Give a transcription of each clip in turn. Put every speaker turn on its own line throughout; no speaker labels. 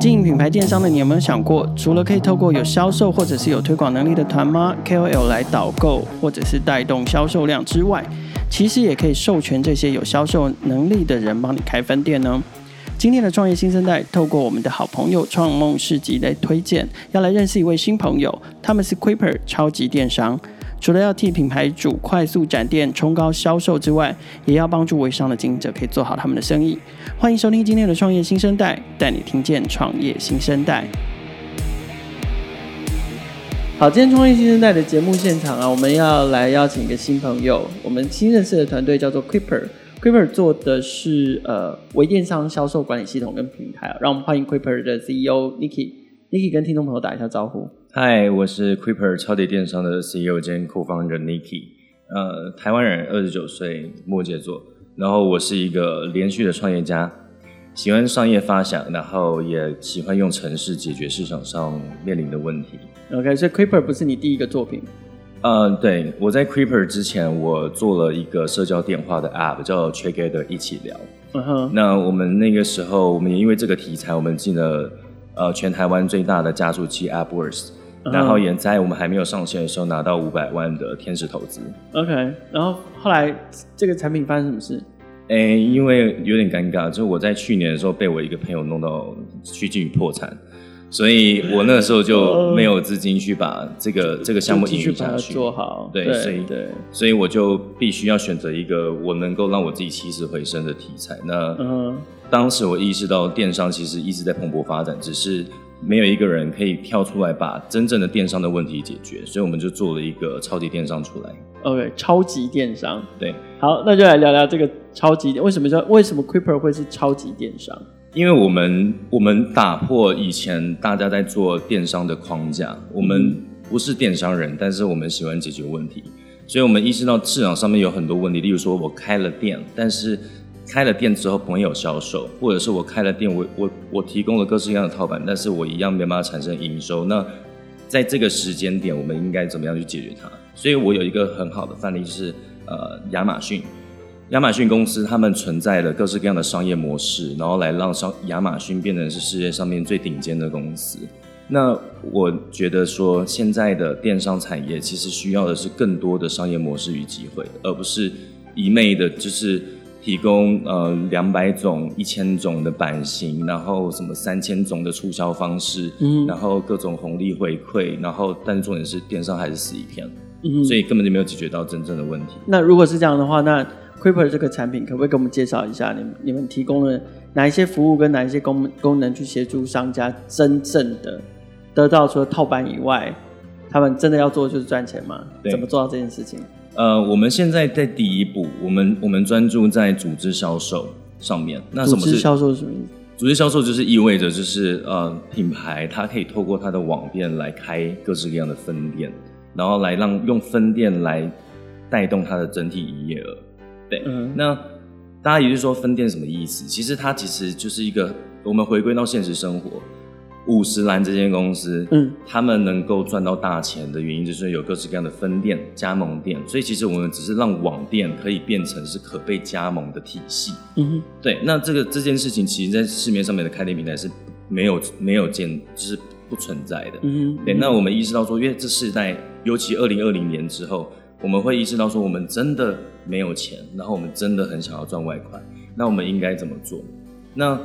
经营品牌电商的你有没有想过，除了可以透过有销售或者是有推广能力的团妈 KOL 来导购或者是带动销售量之外，其实也可以授权这些有销售能力的人帮你开分店呢？今天的创业新生代，透过我们的好朋友创梦市集来推荐，要来认识一位新朋友，他们是 Quipper 超级电商。除了要替品牌主快速展店、冲高销售之外，也要帮助微商的经营者可以做好他们的生意。欢迎收听今天的创业新生代，带你听见创业新生代。好，今天创业新生代的节目现场啊，我们要来邀请一个新朋友，我们新认识的团队叫做 Quipper，Quipper 做的是呃微电商销售管理系统跟平台啊，让我们欢迎 Quipper 的 CEO Nicky。Nicky 跟听众朋友打一下招呼。
嗨，我是 Creeper 超级电商的 CEO 兼 Co-founder Nicky。呃，台湾人，二十九岁，摩羯座。然后我是一个连续的创业家，喜欢商业发想，然后也喜欢用城市解决市场上面临的问题。
OK，所以 Creeper 不是你第一个作品。
呃，对，我在 Creeper 之前，我做了一个社交电话的 App，叫 Together 一起聊。嗯哼。那我们那个时候，我们也因为这个题材，我们进了。呃，全台湾最大的加速器 AppWorks，然后也在我们还没有上线的时候拿到五百万的天使投资。
OK，然后后来这个产品发生什么事？
哎，因为有点尴尬，就是我在去年的时候被我一个朋友弄到趋近于破产，所以我那个时候就没有资金去把这个这个项目继续下去
做好。
对，所以对，所以我就必须要选择一个我能够让我自己起死回生的题材。那嗯。当时我意识到电商其实一直在蓬勃发展，只是没有一个人可以跳出来把真正的电商的问题解决，所以我们就做了一个超级电商出来。
OK，超级电商。
对，
好，那就来聊聊这个超级电，为什么叫为什么 Kuiper 会是超级电商？
因为我们我们打破以前大家在做电商的框架，我们不是电商人，但是我们喜欢解决问题，所以我们意识到市场上面有很多问题，例如说我开了店，但是。开了店之后没有销售，或者是我开了店，我我我提供了各式各样的套版，但是我一样没办法产生营收。那在这个时间点，我们应该怎么样去解决它？所以我有一个很好的范例，就是呃亚马逊，亚马逊公司他们存在了各式各样的商业模式，然后来让商亚马逊变成是世界上面最顶尖的公司。那我觉得说，现在的电商产业其实需要的是更多的商业模式与机会，而不是一昧的就是。提供呃两百种、一千种的版型，然后什么三千种的促销方式，嗯，然后各种红利回馈，然后但是重点是电商还是死一片，嗯，所以根本就没有解决到真正的问题。
那如果是这样的话，那 Kuiper 这个产品可不可以给我们介绍一下？你们你们提供了哪一些服务跟哪一些功功能去协助商家真正的得到除了套版以外，他们真的要做的就是赚钱吗？怎么做到这件事情？
呃，我们现在在第一步，我们我们专注在组织销售上面。那什么是
组织销售是什么意思？
组织销售就是意味着就是呃，品牌它可以透过它的网店来开各式各样的分店，然后来让用分店来带动它的整体营业额。对，嗯，那大家也就是说分店什么意思？其实它其实就是一个我们回归到现实生活。五十岚这间公司，嗯，他们能够赚到大钱的原因，就是有各式各样的分店、加盟店。所以其实我们只是让网店可以变成是可被加盟的体系。嗯哼，对。那这个这件事情，其实在市面上面的开店平台是没有没有见，就是不存在的。嗯哼，对。那我们意识到说，因为这世代，尤其二零二零年之后，我们会意识到说，我们真的没有钱，然后我们真的很想要赚外快，那我们应该怎么做？那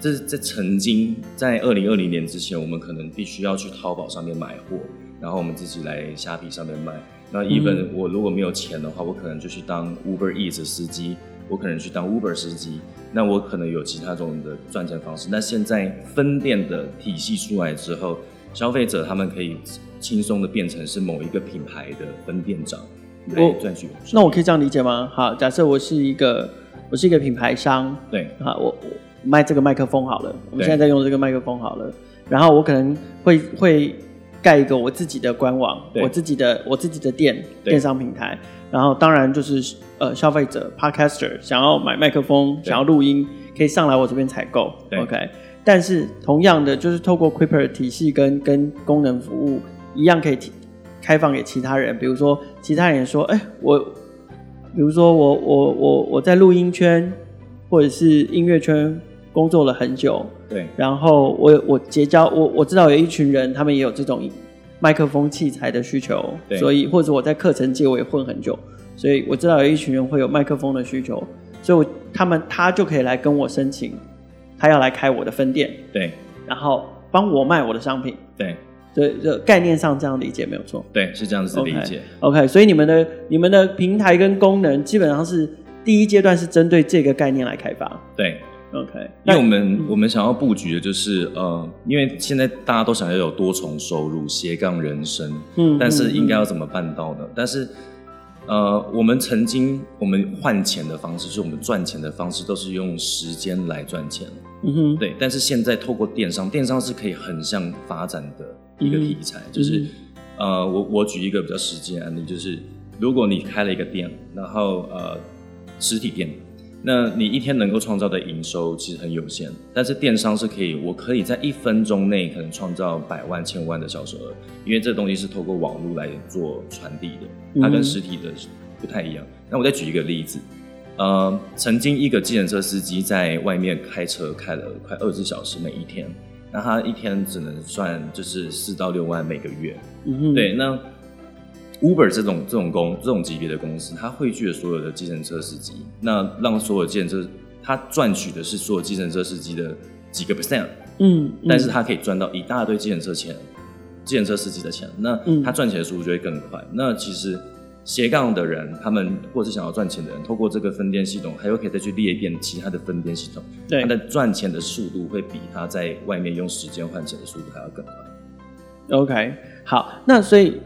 这在曾经在二零二零年之前，我们可能必须要去淘宝上面买货，然后我们自己来虾皮上面卖。那 even 我如果没有钱的话，我可能就去当 Uber Eats 司机，我可能去当 Uber 司机。那我可能有其他种的赚钱方式。那现在分店的体系出来之后，消费者他们可以轻松的变成是某一个品牌的分店长来赚取。
那我可以这样理解吗？好，假设我是一个我是一个品牌商，
对，
好，我我。卖这个麦克风好了，我们现在在用这个麦克风好了，然后我可能会会盖一个我自己的官网，我自己的我自己的店电商平台，然后当然就是呃消费者 Podcaster 想要买麦克风，想要录音，可以上来我这边采购，OK。但是同样的，就是透过 Kuiper 体系跟跟功能服务一样，可以提开放给其他人，比如说其他人说，哎，我比如说我我我我在录音圈或者是音乐圈工作了很久，
对，
然后我我结交我我知道有一群人，他们也有这种麦克风器材的需求，
对。
所以或者我在课程界我也混很久，所以我知道有一群人会有麦克风的需求，所以我他们他就可以来跟我申请，他要来开我的分店，
对，
然后帮我卖我的商品，
对。
对，这概念上这样理解没有错。
对，是这样子理解。
Okay, OK，所以你们的你们的平台跟功能基本上是第一阶段是针对这个概念来开发。
对
，OK，
因为我们、嗯、我们想要布局的就是呃，因为现在大家都想要有多重收入、斜杠人生，嗯，但是应该要怎么办到呢？嗯、但是呃，我们曾经我们换钱的方式，就是我们赚钱的方式都是用时间来赚钱。嗯哼，对。但是现在透过电商，电商是可以横向发展的。一个题材、嗯、就是，呃，我我举一个比较实际的案例，就是如果你开了一个店，然后呃实体店，那你一天能够创造的营收其实很有限，但是电商是可以，我可以在一分钟内可能创造百万、千万的销售额，因为这东西是透过网络来做传递的，它跟实体的不太一样。那我再举一个例子，呃，曾经一个计程车司机在外面开车开了快二十小时每一天。那他一天只能算就是四到六万每个月，嗯哼，对。那 Uber 这种这种公这种级别的公司，它汇聚了所有的计程车司机，那让所有计程车它赚取的是所有计程车司机的几个 percent，嗯，嗯，但是他可以赚到一大堆计程车钱，计程车司机的钱，那他赚钱的速度就会更快。那其实。斜杠的人，他们或是想要赚钱的人，透过这个分店系统，还有可以再去裂变其他的分店系统，对，他的赚钱的速度会比他在外面用时间换钱的速度还要更快。
OK，好，那所以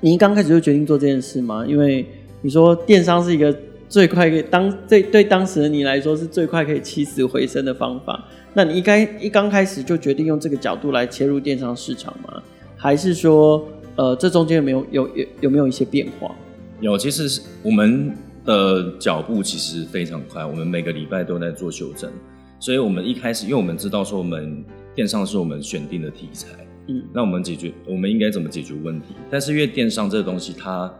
你刚开始就决定做这件事吗？因为你说电商是一个最快可以当对对当时的你来说是最快可以起死回生的方法，那你应该一刚开始就决定用这个角度来切入电商市场吗？还是说？呃，这中间有没有有有有没有一些变化？
有，其实是我们的脚步其实非常快，我们每个礼拜都在做修正。所以，我们一开始，因为我们知道说我们电商是我们选定的题材，嗯，那我们解决我们应该怎么解决问题？但是，因为电商这个东西它，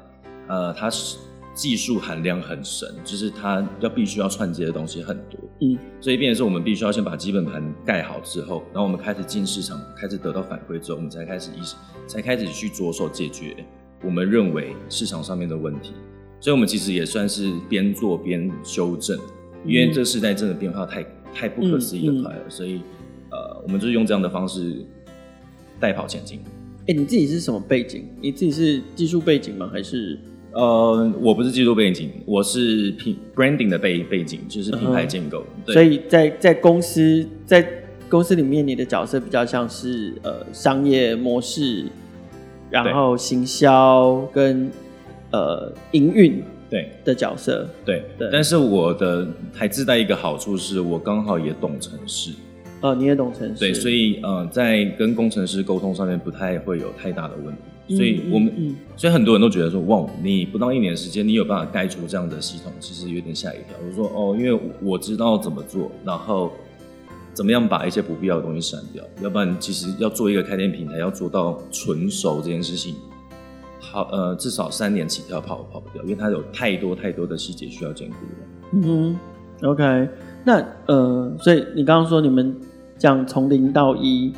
它呃，它是技术含量很深，就是它要必须要串接的东西很多，嗯，所以变成是我们必须要先把基本盘盖好之后，然后我们开始进市场，开始得到反馈之后，我们才开始意识。才开始去着手解决我们认为市场上面的问题，所以我们其实也算是边做边修正，因为这个时代真的变化太太不可思议的快了，所以呃，我们就是用这样的方式带跑前进。
哎，你自己是什么背景？你自己是技术背景吗？还是
呃，我不是技术背景，我是品 branding 的背背景，就是品牌建构。对，
所以在在公司在公司里面，你的角色比较像是呃商业模式。然后行销跟呃营运对。的角色。
对对，对，但是我的还自带一个好处是我刚好也懂城市，
哦，你也懂城市，
对，所以呃在跟工程师沟通上面不太会有太大的问题，所以我们、嗯嗯、所以很多人都觉得说哇，你不到一年时间，你有办法盖出这样的系统，其实有点吓一跳。我说哦，因为我知道怎么做，然后。怎么样把一些不必要的东西删掉？要不然，其实要做一个开店平台，要做到纯熟这件事情，好呃，至少三年起跳跑跑不掉，因为它有太多太多的细节需要兼顾了。
嗯哼，OK，那呃，所以你刚刚说你们讲从零到一，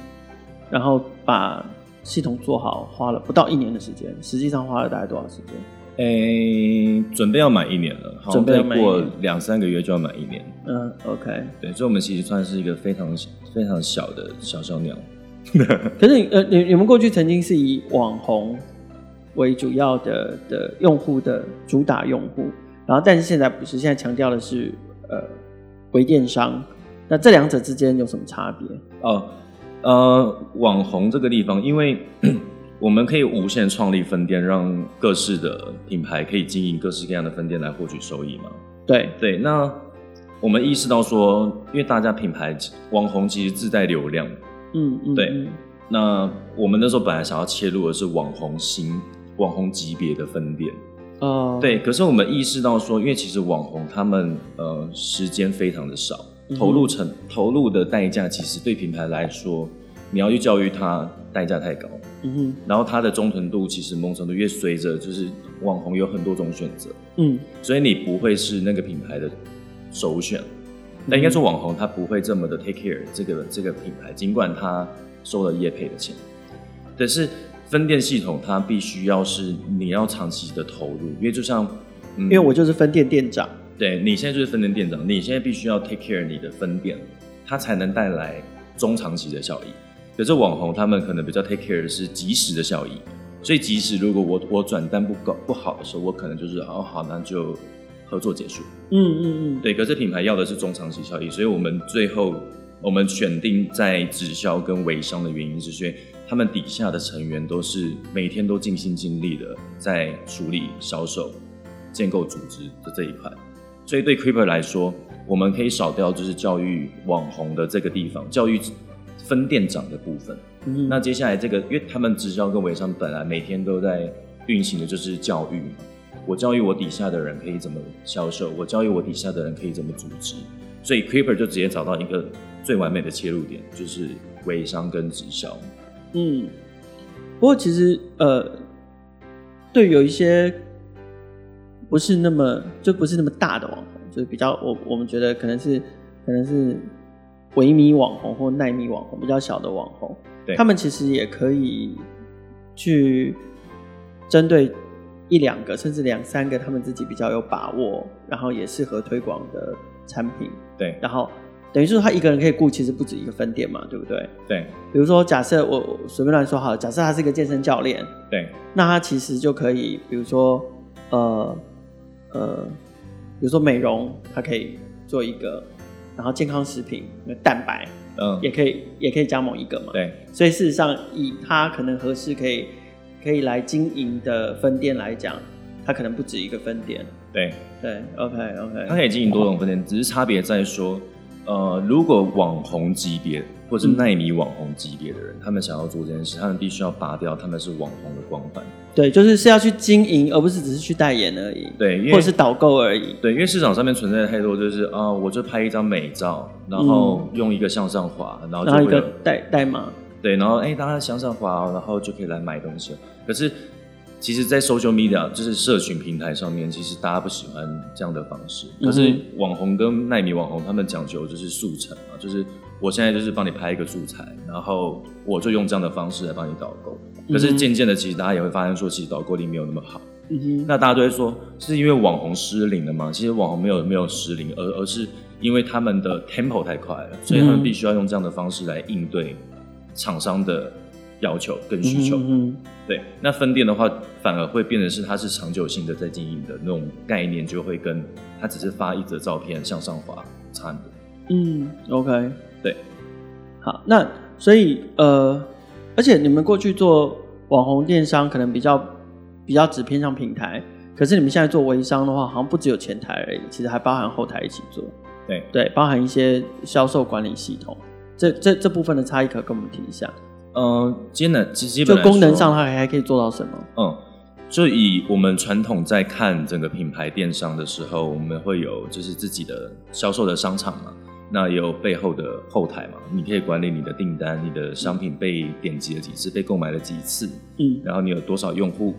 然后把系统做好，花了不到一年的时间，实际上花了大概多少时间？
诶、欸，准备要满一年了，好，再过两三个月就要满一年。
嗯，OK，
对，所以我们其实算是一个非常非常小的小小鸟。
可是你你们过去曾经是以网红为主要的的用户的主打用户，然后但是现在不是，现在强调的是呃微电商。那这两者之间有什么差别？
哦，呃，网红这个地方，因为。我们可以无限创立分店，让各式的品牌可以经营各式各样的分店来获取收益嘛？
对
对，那我们意识到说，因为大家品牌网红其实自带流量，嗯嗯，对。那我们那时候本来想要切入的是网红型、网红级别的分店，哦，对。可是我们意识到说，因为其实网红他们呃时间非常的少，投入成投入的代价其实对品牌来说，你要去教育它，代价太高。嗯哼，然后它的忠诚度其实某种程度越随着就是网红有很多种选择，
嗯，
所以你不会是那个品牌的首选。那应该说网红他不会这么的 take care 这个这个品牌，尽管他收了业配的钱，但是分店系统它必须要是你要长期的投入，因为就像，
嗯、因为我就是分店店长，
对，你现在就是分店店长，你现在必须要 take care 你的分店，它才能带来中长期的效益。可是网红他们可能比较 take care 的是及时的效益，所以即使如果我我转单不搞不好的时候，我可能就是哦好，那就。合作结束，
嗯嗯嗯，
对。可是品牌要的是中长期效益，所以我们最后我们选定在直销跟微商的原因是，因为他们底下的成员都是每天都尽心尽力的在处理销售、建构组织的这一块。所以对 Keeper 来说，我们可以少掉就是教育网红的这个地方，教育分店长的部分。嗯，那接下来这个，因为他们直销跟微商本来每天都在运行的就是教育。我教育我底下的人可以怎么销售，我教育我底下的人可以怎么组织，所以 Keeper 就直接找到一个最完美的切入点，就是微商跟直销。
嗯，不过其实呃，对有一些不是那么就不是那么大的网红，就是比较我我们觉得可能是可能是微米网红或耐米网红比较小的网红，
对，
他们其实也可以去针对。一两个甚至两三个，他们自己比较有把握，然后也适合推广的产品。
对，
然后等于是他一个人可以雇，其实不止一个分店嘛，对不对？
对。
比如说，假设我随便乱说好了，假设他是一个健身教练，
对，
那他其实就可以，比如说，呃呃，比如说美容，它可以做一个，然后健康食品，蛋白，嗯，也可以，也可以加盟一个嘛。
对。
所以事实上，以它可能合适，可以。可以来经营的分店来讲，它可能不止一个分店。
对
对，OK OK，
它可以经营多种分店，只是差别在说，呃，如果网红级别或者是奈米网红级别的人，嗯，他们想要做这件事，他们必须要拔掉他们是网红的光环。
对，就是是要去经营，而不是只是去代言而已。
对，
或者是导购而已。
对，因为市场上面存在的太多，就是啊，我就拍一张美照，然后用一个向上滑，然后就会
一个代代码。
对，然后哎，大家向上滑，然后就可以来买东西。可是，其实，在 social media 就是社群平台上面，其实大家不喜欢这样的方式。可是网红跟奈米网红，他们讲究就是速成嘛，就是我现在就是帮你拍一个素材，然后我就用这样的方式来帮你导购。可是渐渐的，其实大家也会发现说，其实导购力没有那么好。那大家都会说，是因为网红失灵了吗？其实网红没有没有失灵，而而是因为他们的 tempo 太快了，所以他们必须要用这样的方式来应对厂商的。要求跟需求，嗯嗯，对，那分店的话，反而会变成是它是长久性的在经营的那种概念，就会跟它只是发一则照片向上滑差很多。
嗯，OK，
对，
好，那所以呃，而且你们过去做网红电商，可能比较比较只偏向平台，可是你们现在做微商的话，好像不只有前台而已，其实还包含后台一起做。
对
对，包含一些销售管理系统，这这这部分的差异可跟我们提一下。
嗯，基本基本
就功能上，它还还可以做到什么？
嗯，就以我们传统在看整个品牌电商的时候，我们会有就是自己的销售的商场嘛，那也有背后的后台嘛，你可以管理你的订单，你的商品被点击了几次，被购买了几次，嗯，然后你有多少用户，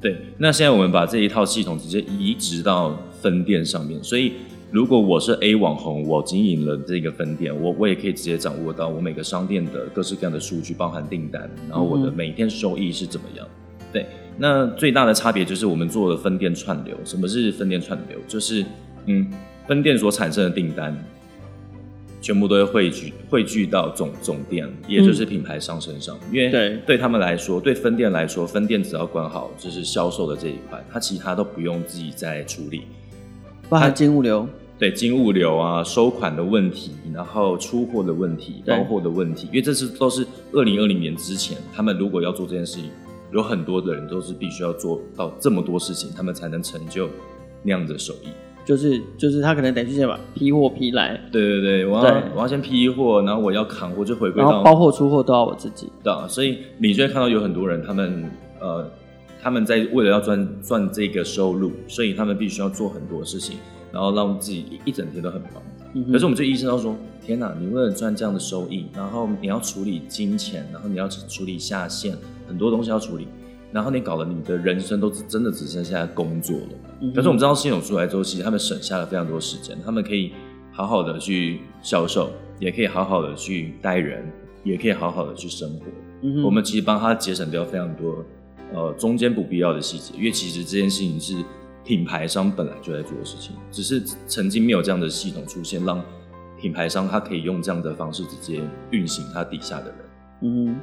对，那现在我们把这一套系统直接移植到分店上面，所以。如果我是 A 网红，我经营了这个分店，我我也可以直接掌握到我每个商店的各式各样的数据，包含订单，然后我的每天收益是怎么样。对，那最大的差别就是我们做了分店串流。什么是分店串流？就是嗯，分店所产生的订单，全部都会汇聚汇聚到总总店，也就是品牌商身上。因为对对他们来说，对分店来说，分店只要管好就是销售的这一块，他其他都不用自己再处理。
包含金物流，
对金物流啊，收款的问题，然后出货的问题，包货的问题，因为这是都是二零二零年之前，他们如果要做这件事情，有很多的人都是必须要做到这么多事情，他们才能成就那样的手艺。
就是就是他可能得去先把批货批来，
对对对，我要我要先批货，然后我要扛货，就回归到
然后包货出货都要我自己。
对啊，所以你就会看到有很多人，他们呃。他们在为了要赚赚这个收入，所以他们必须要做很多事情，然后让自己一整天都很忙。嗯、可是我们这医生都说：“天哪，你为了赚这样的收益，然后你要处理金钱，然后你要处理下线，很多东西要处理。然后你搞了你的人生都真的只剩下工作了。
嗯。
可是我们知道系统出来之后，其实他们省下了非常多时间，他们可以好好的去销售，也可以好好的去带人，也可以好好的去生活。
嗯。
我们其实帮他节省掉非常多呃中间不必要的细节，因为其实这件事情是品牌商本来就在做的事情，只是曾经没有这样的系统出现，让品牌商他可以用这样的方式直接运行他底下的人。
嗯。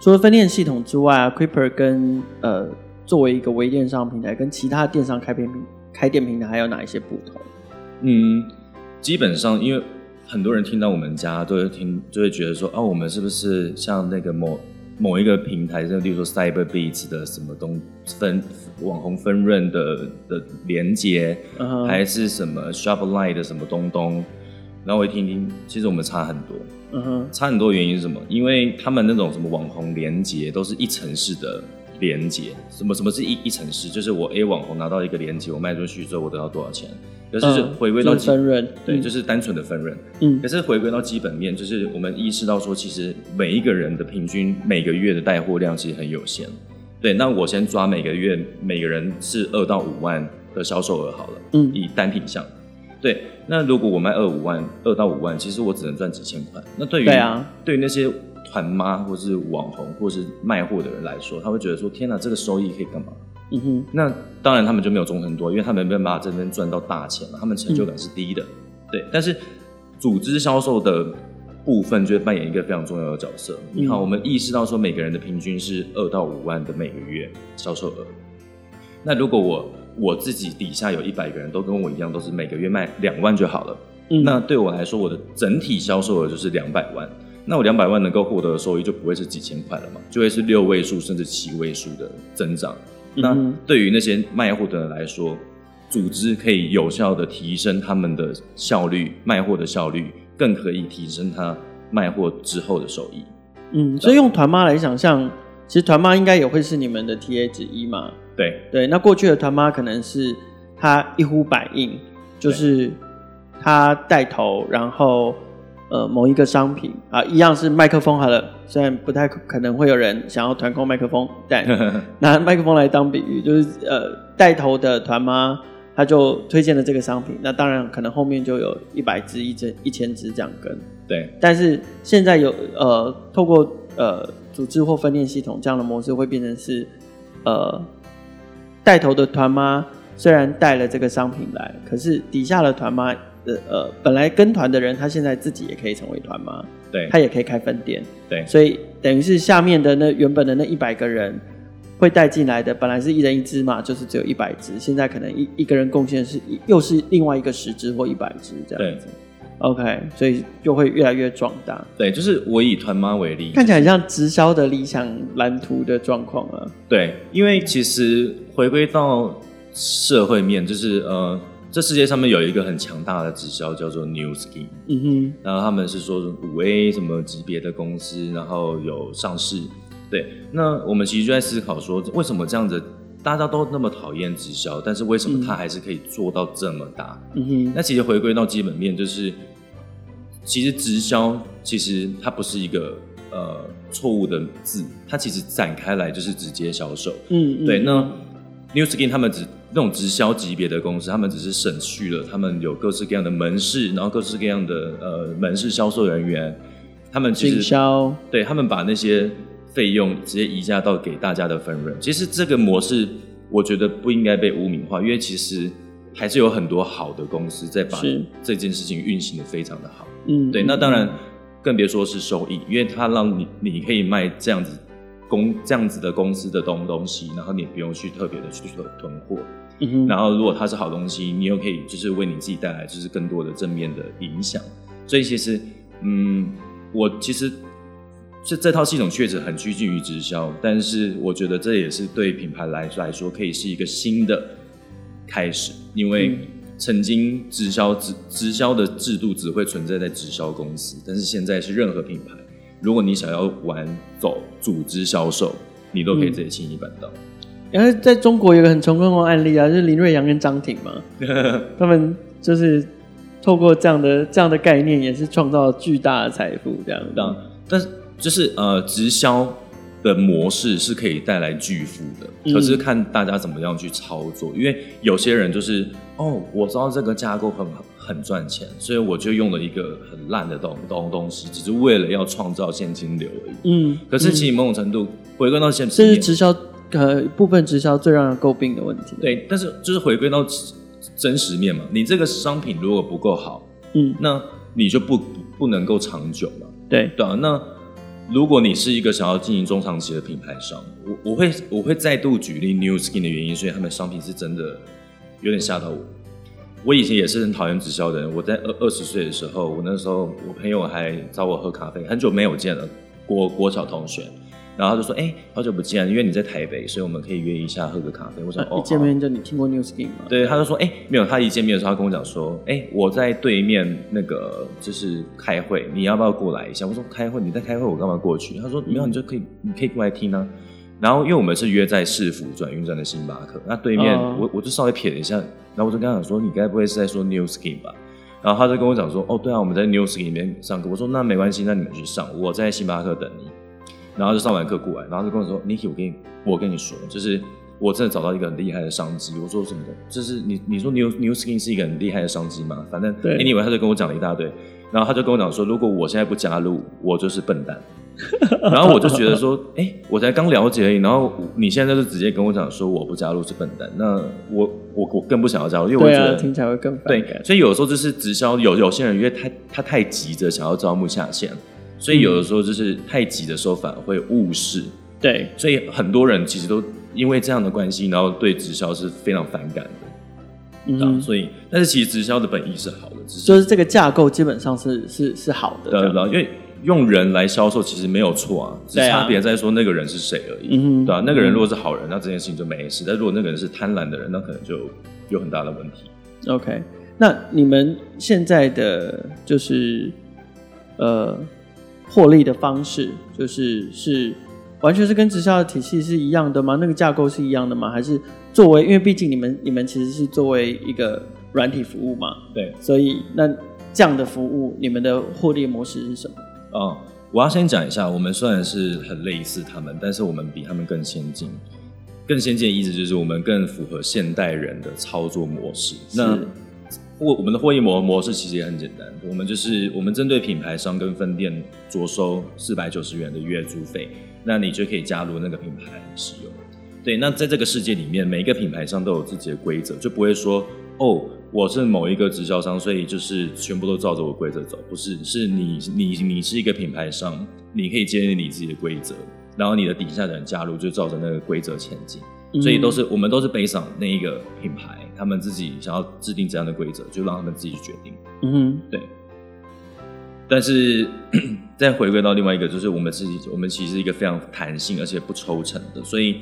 除了分店系统之外啊，Keeper 跟呃作为一个微电商平台，跟其他电商开店平开店平台还有哪一些不同？
嗯，基本上因为很多人听到我们家都会听，就会觉得说，哦，我们是不是像那个某某一个平台，就例如说 Cyberbeats 的什么东分网红分润的的连接，uh huh. 还是什么 Shopline 的什么东东？然后我一听听，其实我们差很多。嗯哼，差很多原因是什么？因为他们那种什么网红连接都是一层式的连接。什么什么是一一层式？就是我 A 网红拿到一个连接，我卖出去之后我得到多少钱？可是回归到、嗯、
分润，
对，就是单纯的分润。
嗯，
可是回归到基本面，就是我们意识到说，其实每一个人的平均每个月的带货量其实很有限。对，那我先抓每个月每个人是二到五万的销售额好了。嗯，以单品项。对，那如果我卖二五万，二到五万，其实我只能赚几千块。那对于对啊，对于那些团妈或是网红或是卖货的人来说，他会觉得说：天哪，这个收益可以干嘛？嗯哼。那当然他们就没有中很多，因为他们没办法在这边赚到大钱嘛，他们成就感是低的。嗯、对，但是组织销售的部分就会扮演一个非常重要的角色。你好，嗯、我们意识到说每个人的平均是二到五万的每个月销售额。那如果我我自己底下有一百个人都跟我一样，都是每个月卖两万就好了。嗯，那对我来说，我的整体销售额就是两百万。那我两百万能够获得的收益就不会是几千块了嘛，就会是六位数甚至七位数的增长。嗯、那对于那些卖货的人来说，组织可以有效的提升他们的效率，卖货的效率，更可以提升他卖货之后的收益。
嗯，所以用团妈来想象，其实团妈应该也会是你们的 TA 之一嘛。
对
对，那过去的团妈可能是她一呼百应，就是她带头，然后呃某一个商品啊，一样是麦克风好了，虽然不太可能会有人想要团购麦克风，但 拿麦克风来当比喻，就是呃带头的团妈他就推荐了这个商品，那当然可能后面就有一百支、一千、一千支这样跟。
对，
但是现在有呃透过呃组织或分店系统这样的模式，会变成是呃。带头的团妈虽然带了这个商品来，可是底下的团妈的呃，本来跟团的人，他现在自己也可以成为团妈，
对，
他也可以开分店，
对，
所以等于是下面的那原本的那一百个人会带进来的，本来是一人一支嘛，就是只有一百支，现在可能一一个人贡献是又是另外一个十支或一百支这样子。OK，所以就会越来越壮大。
对，就是我以团妈为例，
看起来很像直销的理想蓝图的状况啊。
对，因为其实回归到社会面，就是呃，这世界上面有一个很强大的直销叫做 New Skin，。嗯哼，然后他们是说五 A 什么级别的公司，然后有上市。对，那我们其实就在思考说，为什么这样子？大家都那么讨厌直销，但是为什么它还是可以做到这么大？嗯哼，那其实回归到基本面，就是其实直销其实它不是一个呃错误的字，它其实展开来就是直接销售。嗯，嗯，对。那 New Skin 他们只那种直销级别的公司，他们只是省去了他们有各式各样的门市，然后各式各样的呃门市销售人员，他们其实
销
对他们把那些。费用直接移嫁到给大家的分润，其实这个模式我觉得不应该被污名化，因为其实还是有很多好的公司在把这件事情运行的非常的好。嗯，对，那当然更别说是收益，因为它让你你可以卖这样子公这样子的公司的东东西，然后你不用去特别的去囤囤货。然后如果它是好东西，你又可以就是为你自己带来就是更多的正面的影响。所以其实，嗯，我其实。这这套系统确实很趋近于直销，但是我觉得这也是对品牌来来说可以是一个新的开始，因为曾经直销直直销的制度只会存在在直销公司，但是现在是任何品牌，如果你想要玩走组织销售，你都可以直接轻易办到。
因为在中国有个很成功的案例啊，就是林瑞阳跟张挺嘛，他们就是透过这样的这样的概念，也是创造了巨大的财富这样。
但是。就是呃，直销的模式是可以带来巨富的，
嗯、
可是看大家怎么样去操作。因为有些人就是哦，我知道这个架构很很赚钱，所以我就用了一个很烂的东东东西，只是为了要创造现金流而已。
嗯，
可是其实某种程度、嗯、回归到现实，
这是直销呃部分直销最让人诟病的问题。
对，但是就是回归到真实面嘛，你这个商品如果不够好，
嗯，
那你就不不能够长久嘛。
对
对啊，那。如果你是一个想要经营中长期的品牌商，我我会我会再度举例 New Skin 的原因，所以他们商品是真的有点吓到我。我以前也是很讨厌直销的人，我在二二十岁的时候，我那时候我朋友还找我喝咖啡，很久没有见了，郭郭晓同学。然后他就说：“哎、欸，好久不见，因为你在台北，所以我们可以约一下喝个咖啡。”我说：“哦，
一见面就你听过 New Skin 吗？”
对，他就说：“哎、欸，没有。”他一见面的时候，他跟我讲说：“哎、欸，我在对面那个就是开会，你要不要过来一下？”我说：“开会？你在开会，我干嘛过去？”他说：“没有，你就可以，你可以过来听啊。”然后因为我们是约在市府转运站的星巴克，那对面、哦、我我就稍微瞥了一下，然后我就跟他讲说：“你该不会是在说 New Skin 吧？”然后他就跟我讲说：“哦，对啊，我们在 New Skin 里面上课。”我说：“那没关系，那你们去上，我在星巴克等你。”然后就上完课过来，然后就跟我说：“Niki，我跟你，我跟你说，就是我真的找到一个很厉害的商机。”我说：“什么的？就是你，你说 New New Skin 是一个很厉害的商机吗？反正
对
，Anyway，他就跟我讲了一大堆。然后他就跟我讲说：“如果我现在不加入，我就是笨蛋。”然后我就觉得说：“哎，我才刚了解而已。然后你现在就直接跟我讲说我不加入是笨蛋，那我我我更不想要加入，因为我觉得、
啊、听起来会更
对。所以有时候就是直销有有些人因为他他太急着想要招募下线。”所以有的时候就是太急的时候反而会误事，
对，
所以很多人其实都因为这样的关系，然后对直销是非常反感的，嗯，所以但是其实直销的本意是好的，是
就是这个架构基本上是是是好的，
对对，因为用人来销售其实没有错啊，只差别在说那个人是谁而已，嗯，对啊，那个人如果是好人，那这件事情就没事，但如果那个人是贪婪的人，那可能就有很大的问题。
OK，那你们现在的就是呃。获利的方式就是是完全是跟直销的体系是一样的吗？那个架构是一样的吗？还是作为因为毕竟你们你们其实是作为一个软体服务嘛，
对，
所以那这样的服务你们的获利模式是什么？
哦，我要先讲一下，我们虽然是很类似他们，但是我们比他们更先进。更先进的意思就是我们更符合现代人的操作模式。那我我们的获益模模式其实也很简单，我们就是我们针对品牌商跟分店着收四百九十元的月租费，那你就可以加入那个品牌使用。对，那在这个世界里面，每一个品牌商都有自己的规则，就不会说哦，我是某一个直销商，所以就是全部都照着我规则走。不是，是你你你是一个品牌商，你可以建立你自己的规则，然后你的底下的人加入就照着那个规则前进。所以都是我们都是 based on 那一个品牌，他们自己想要制定怎样的规则，就让他们自己去决定。
嗯哼，
对。但是 再回归到另外一个，就是我们自己，我们其实是一个非常弹性而且不抽成的，所以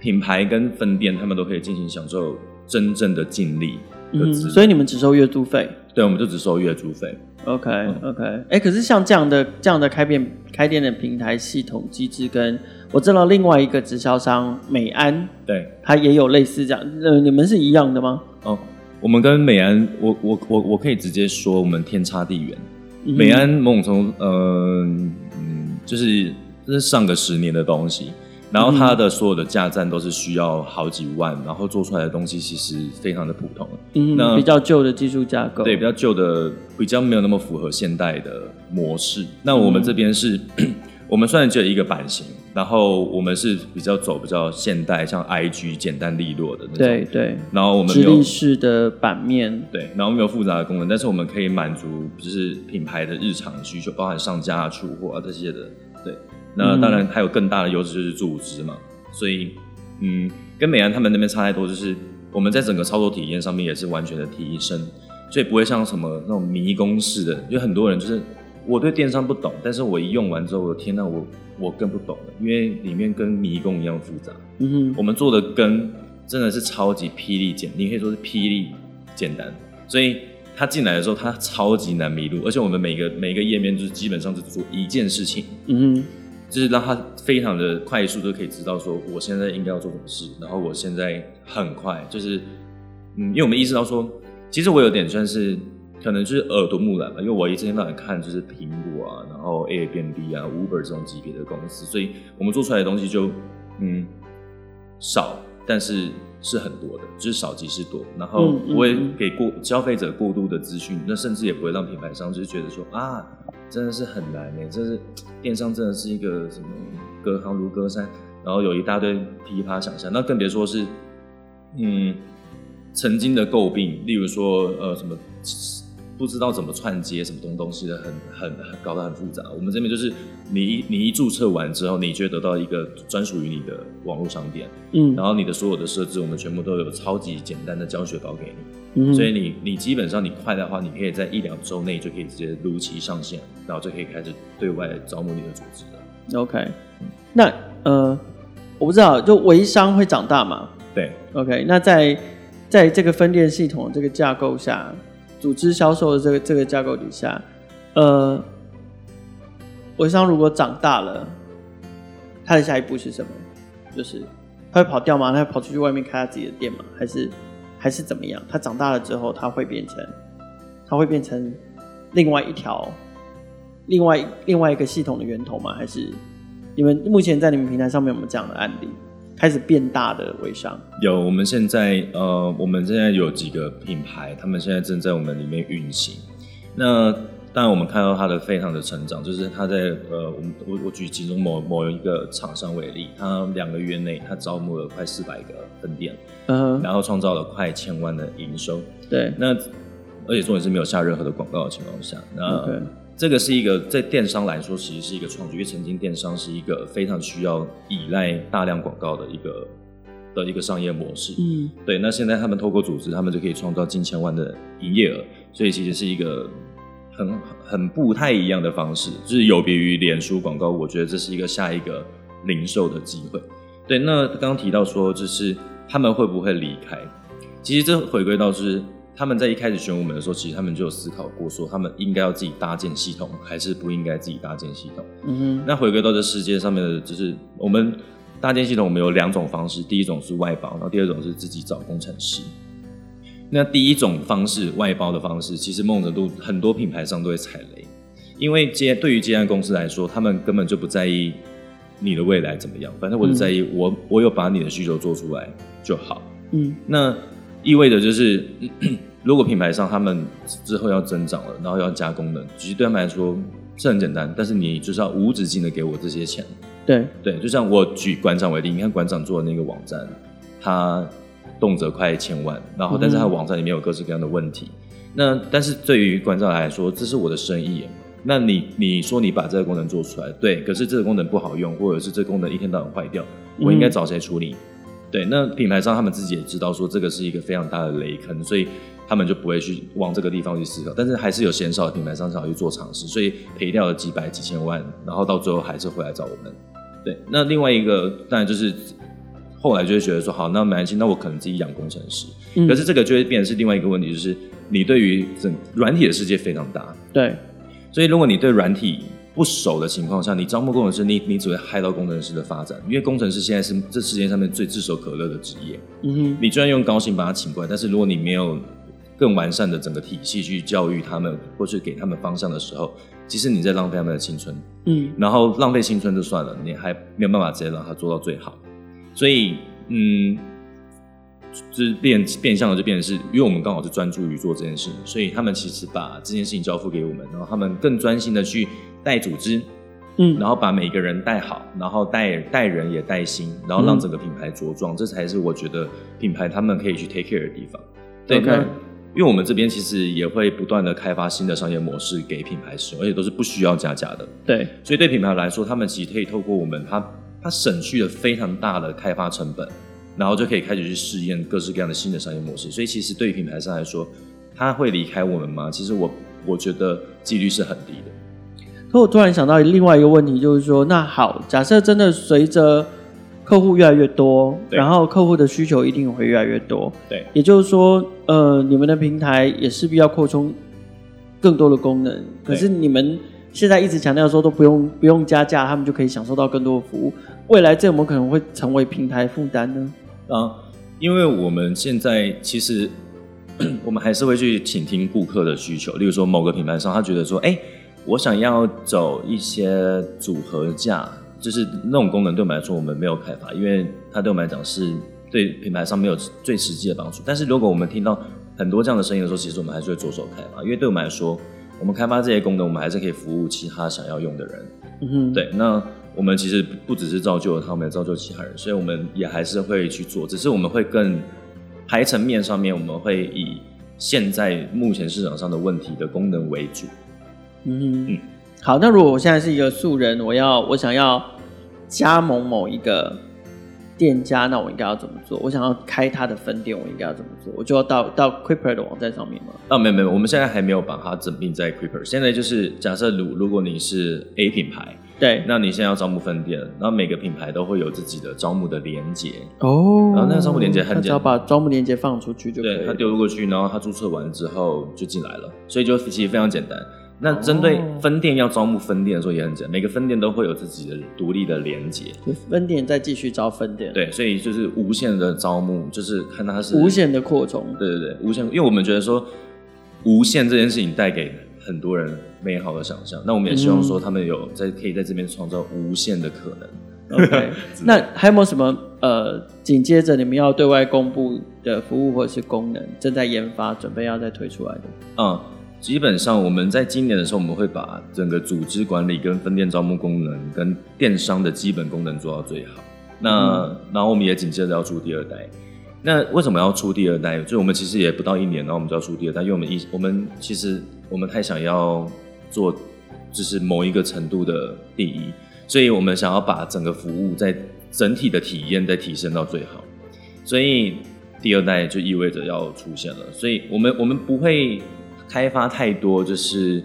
品牌跟分店他们都可以进行享受真正的净利。
嗯，所以你们只收月租费？
对，我们就只收月租费。
OK OK，哎、欸，可是像这样的这样的开店开店的平台系统机制跟。我知道另外一个直销商美安，
对，
他也有类似这样，呃，你们是一样的吗？
哦，我们跟美安，我我我我可以直接说，我们天差地远。嗯、美安某种程度，嗯嗯，就是这是上个十年的东西，然后它的所有的架站都是需要好几万，然后做出来的东西其实非常的普通，
嗯，那比较旧的技术架构，
对，比较旧的，比较没有那么符合现代的模式。那我们这边是。嗯 我们虽然只有一个版型，然后我们是比较走比较现代，像 IG 简单利落的那种。
对对。
然后我们没有
直立式的版面。
对，然后没有复杂的功能，但是我们可以满足就是品牌的日常需求，包含上架、出货啊这些的。对。那当然还有更大的优势就是组织嘛，所以嗯，跟美安他们那边差太多，就是我们在整个操作体验上面也是完全的提升，所以不会像什么那种迷宫式的，因为很多人就是。我对电商不懂，但是我一用完之后，我的天哪，我我更不懂了，因为里面跟迷宫一样复杂。
嗯哼，
我们做的跟真的是超级霹雳简，你可以说是霹雳简单。所以他进来的时候，他超级难迷路，而且我们每个每个页面就是基本上是做一件事情。
嗯哼，
就是让他非常的快速就可以知道说我现在应该要做什么事，然后我现在很快就是嗯，因为我们意识到说，其实我有点算是。可能就是耳濡目染吧，因为我一天到晚看就是苹果啊，然后 Airbnb 啊、Uber 这种级别的公司，所以我们做出来的东西就嗯少，但是是很多的，就是少即是多，然后不会给过消费者过度的资讯，那甚至也不会让品牌商就是觉得说啊，真的是很难哎，这是电商真的是一个什么隔行如隔山，然后有一大堆噼啪想象，那更别说是嗯曾经的诟病，例如说呃什么。不知道怎么串接什么东东西的，很很很搞得很复杂。我们这边就是你一你一注册完之后，你就会得到一个专属于你的网络商店，嗯，然后你的所有的设置，我们全部都有超级简单的教学稿给你，嗯，所以你你基本上你快的话，你可以在一两周内就可以直接如期上线，然后就可以开始对外招募你的组织了。
OK，那呃，我不知道，就微商会长大吗？
对
，OK，那在在这个分店系统这个架构下。组织销售的这个这个架构底下，呃，微商如果长大了，他的下一步是什么？就是他会跑掉吗？他会跑出去外面开他自己的店吗？还是还是怎么样？他长大了之后，他会变成他会变成另外一条另外另外一个系统的源头吗？还是你们目前在你们平台上面有没有这样的案例？开始变大的微商
有，我们现在呃，我们现在有几个品牌，他们现在正在我们里面运行。那当然，我们看到它的非常的成长，就是它在呃，我我我举其中某某一个厂商为例，它两个月内它招募了快四百个分店，嗯，然后创造了快千万的营收。
对，
那而且重点是没有下任何的广告的情况下，那。Okay. 这个是一个在电商来说，其实是一个创举，因为曾经电商是一个非常需要依赖大量广告的一个的一个商业模式。嗯，对。那现在他们透过组织，他们就可以创造近千万的营业额，所以其实是一个很很不太一样的方式，就是有别于脸书广告。我觉得这是一个下一个零售的机会。对，那刚刚提到说，就是他们会不会离开？其实这回归到是。他们在一开始选我们的时候，其实他们就有思考过，说他们应该要自己搭建系统，还是不应该自己搭建系统。嗯哼。那回归到这世界上面的，就是我们搭建系统，我们有两种方式，第一种是外包，然后第二种是自己找工程师。那第一种方式，外包的方式，其实某种程度很多品牌商都会踩雷，因为接对于接案公司来说，他们根本就不在意你的未来怎么样，反正我只在意我、嗯、我有把你的需求做出来就好。嗯。那意味着就是。如果品牌商他们之后要增长了，然后要加功能，其实对他们来说是很简单，但是你就是要无止境的给我这些钱。
对
对，就像我举馆长为例，你看馆长做的那个网站，他动辄快一千万，然后但是他网站里面有各式各样的问题。嗯、那但是对于馆长来说，这是我的生意。那你你说你把这个功能做出来，对，可是这个功能不好用，或者是这个功能一天到晚坏掉，我应该找谁处理？嗯对，那品牌商他们自己也知道说这个是一个非常大的雷坑，所以他们就不会去往这个地方去思考。但是还是有鲜少的品牌商想要去做尝试，所以赔掉了几百几千万，然后到最后还是回来找我们。对，那另外一个当然就是后来就会觉得说，好，那没关系，那我可能自己养工程师。嗯。可是这个就会变成是另外一个问题，就是你对于整软体的世界非常大。
对，所以
如果你对软体不熟的情况下，你招募工程师，你你只会害到工程师的发展，因为工程师现在是这世界上面最炙手可热的职业。嗯哼，你虽然用高薪把他请过来，但是如果你没有更完善的整个体系去教育他们，或是给他们方向的时候，其实你在浪费他们的青春。嗯，然后浪费青春就算了，你还没有办法直接让他做到最好。所以，嗯，就是变变相的就变成是，因为我们刚好是专注于做这件事，所以他们其实把这件事情交付给我们，然后他们更专心的去。带组织，嗯，然后把每个人带好，然后带带人也带心，然后让整个品牌茁壮，嗯，这才是我觉得品牌他们可以去 take care 的地方。对.因为我们这边其实也会不断的开发新的商业模式给品牌使用，而且都是不需要加价的。
对，
所以对品牌来说，他们其实可以透过我们，他他省去了非常大的开发成本，然后就可以开始去试验各式各样的新的商业模式。所以其实对于品牌商来说，他会离开我们吗？其实我我觉得几率是很低的。
可我突然想到另外一个问题，就是说，那好，假设真的随着客户越来越多，然后客户的需求一定会越来越多，
对，
也就是说，呃，你们的平台也势必要扩充更多的功能。可是你们现在一直强调说都不用不用加价，他们就可以享受到更多的服务。未来这有没有可能会成为平台负担呢？
啊，因为我们现在其实 我们还是会去倾听顾客的需求。例如说，某个品牌商他觉得说，哎、欸，我想要走一些组合价，就是那种功能对我们来说我们没有开发，因为它对我们来讲是对品牌上没有最实际的帮助。但是如果我们听到很多这样的声音的时候，其实我们还是会着手开发，因为对我们来说，我们开发这些功能，我们还是可以服务其他想要用的人。嗯哼，对，那。我们其实不只是造就了他们，也造就其他人，所以我们也还是会去做，只是我们会更排层面上面，我们会以现在目前市场上的问题的功能为主。嗯嗯，
好，那如果我现在是一个素人，我要我想要加盟某一个店家，那我应该要怎么做？我想要开他的分店，我应该要怎么做？我就要到到 Quipper 的网站上面吗？
啊，没有没有，我们现在还没有把它整并在 Quipper。现在就是假设如如果你是 A 品牌。
对，
那你现在要招募分店，然后每个品牌都会有自己的招募的连接
哦，
然后那个招募连接很简单，
只要把招募连接放出去就可以，
对，他丢入过去，然后他注册完之后就进来了，所以就其实非常简单。那针对分店要招募分店的时候也很简单，每个分店都会有自己的独立的连接，
分店再继续招分店，
对，所以就是无限的招募，就是看它是
无限的扩充，
对对对，无限，因为我们觉得说无限这件事情带给很多人美好的想象，那我们也希望说他们有在可以在这边创造无限的可能。
OK，那还有没有什么呃，紧接着你们要对外公布的服务或者是功能正在研发，准备要再推出来的？
嗯，基本上我们在今年的时候，我们会把整个组织管理跟分店招募功能跟电商的基本功能做到最好。那、嗯、然后我们也紧接着要出第二代。那为什么要出第二代？就我们其实也不到一年，然后我们就要出第二代，因为我们一我们其实我们太想要做，就是某一个程度的第一，所以我们想要把整个服务在整体的体验再提升到最好，所以第二代就意味着要出现了。所以我们我们不会开发太多，就是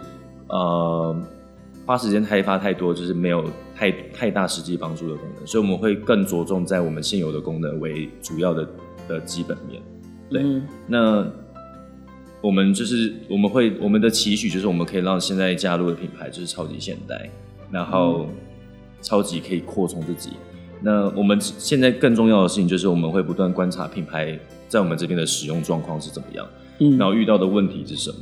呃花时间开发太多，就是没有太太大实际帮助的功能，所以我们会更着重在我们现有的功能为主要的。的基本面，对，嗯、那我们就是我们会我们的期许就是我们可以让现在加入的品牌就是超级现代，然后超级可以扩充自己。那我们现在更重要的事情就是我们会不断观察品牌在我们这边的使用状况是怎么样，嗯，然后遇到的问题是什么，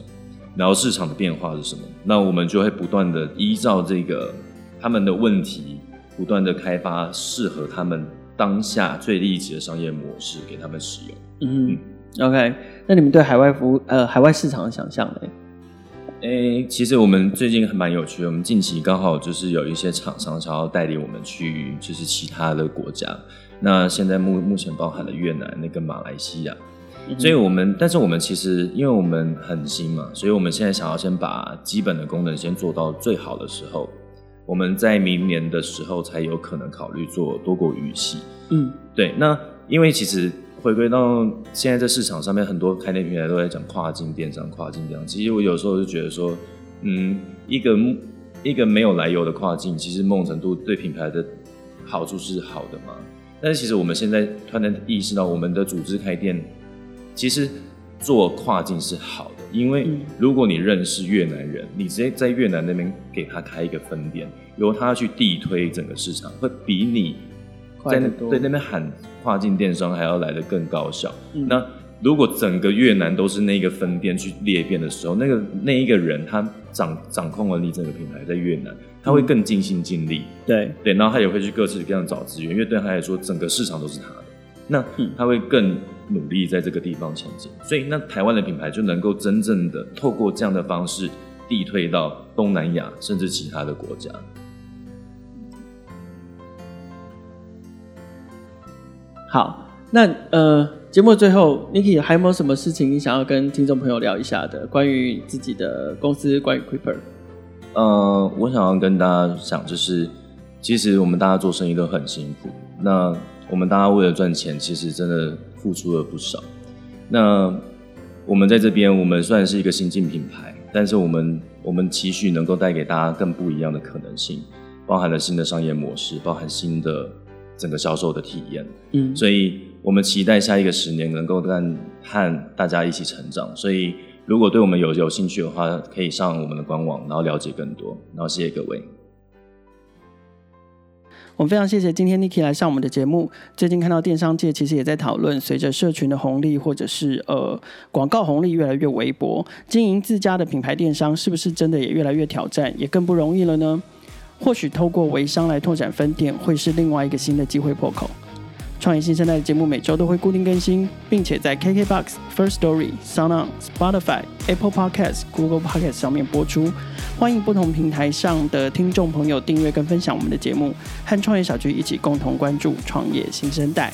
然后市场的变化是什么，那我们就会不断的依照这个他们的问题，不断的开发适合他们。当下最利己的商业模式给他们使用。嗯
，OK。那你们对海外服务呃海外市场的想象呢？
诶、欸，其实我们最近还蛮有趣的。我们近期刚好就是有一些厂商想要带领我们去，就是其他的国家。那现在目目前包含了越南、那个马来西亚。嗯、所以我们，但是我们其实因为我们很新嘛，所以我们现在想要先把基本的功能先做到最好的时候。我们在明年的时候才有可能考虑做多国语系。嗯，对。那因为其实回归到现在这市场上面，很多开店平台都在讲跨境电商、跨境这样。其实我有时候就觉得说，嗯，一个一个没有来由的跨境，其实某种程度对品牌的好处是好的嘛。但是其实我们现在突然意识到，我们的组织开店其实做跨境是好的。因为如果你认识越南人，你直接在越南那边给他开一个分店，由他去地推整个市场，会比你在那对那边喊跨境电商还要来得更高效。嗯、那如果整个越南都是那个分店去裂变的时候，那个那一个人他掌掌控了你整个品牌在越南，他会更尽心尽力。嗯、对对，然后他也会去各式各样找资源，因为对他来说，整个市场都是他的。那他会更努力在这个地方前进，所以那台湾的品牌就能够真正的透过这样的方式递退到东南亚甚至其他的国家。
好，那呃，节目最后，Nicky 还有没有什么事情你想要跟听众朋友聊一下的？关于自己的公司，关于 Quipper？
呃，我想要跟大家讲，就是其实我们大家做生意都很辛苦，那。我们大家为了赚钱，其实真的付出了不少。那我们在这边，我们虽然是一个新进品牌，但是我们我们期许能够带给大家更不一样的可能性，包含了新的商业模式，包含新的整个销售的体验。嗯，所以我们期待下一个十年能够跟和大家一起成长。所以如果对我们有有兴趣的话，可以上我们的官网，然后了解更多。然后谢谢各位。
我们非常谢谢今天 Niki 来上我们的节目。最近看到电商界其实也在讨论，随着社群的红利或者是呃广告红利越来越微薄，经营自家的品牌电商是不是真的也越来越挑战，也更不容易了呢？或许透过微商来拓展分店，会是另外一个新的机会破口。创业新生代的节目每周都会固定更新，并且在 KKBOX、First Story、SoundOn、Spotify、Apple Podcasts、Google Podcasts 上面播出。欢迎不同平台上的听众朋友订阅跟分享我们的节目，和创业小聚一起共同关注创业新生代。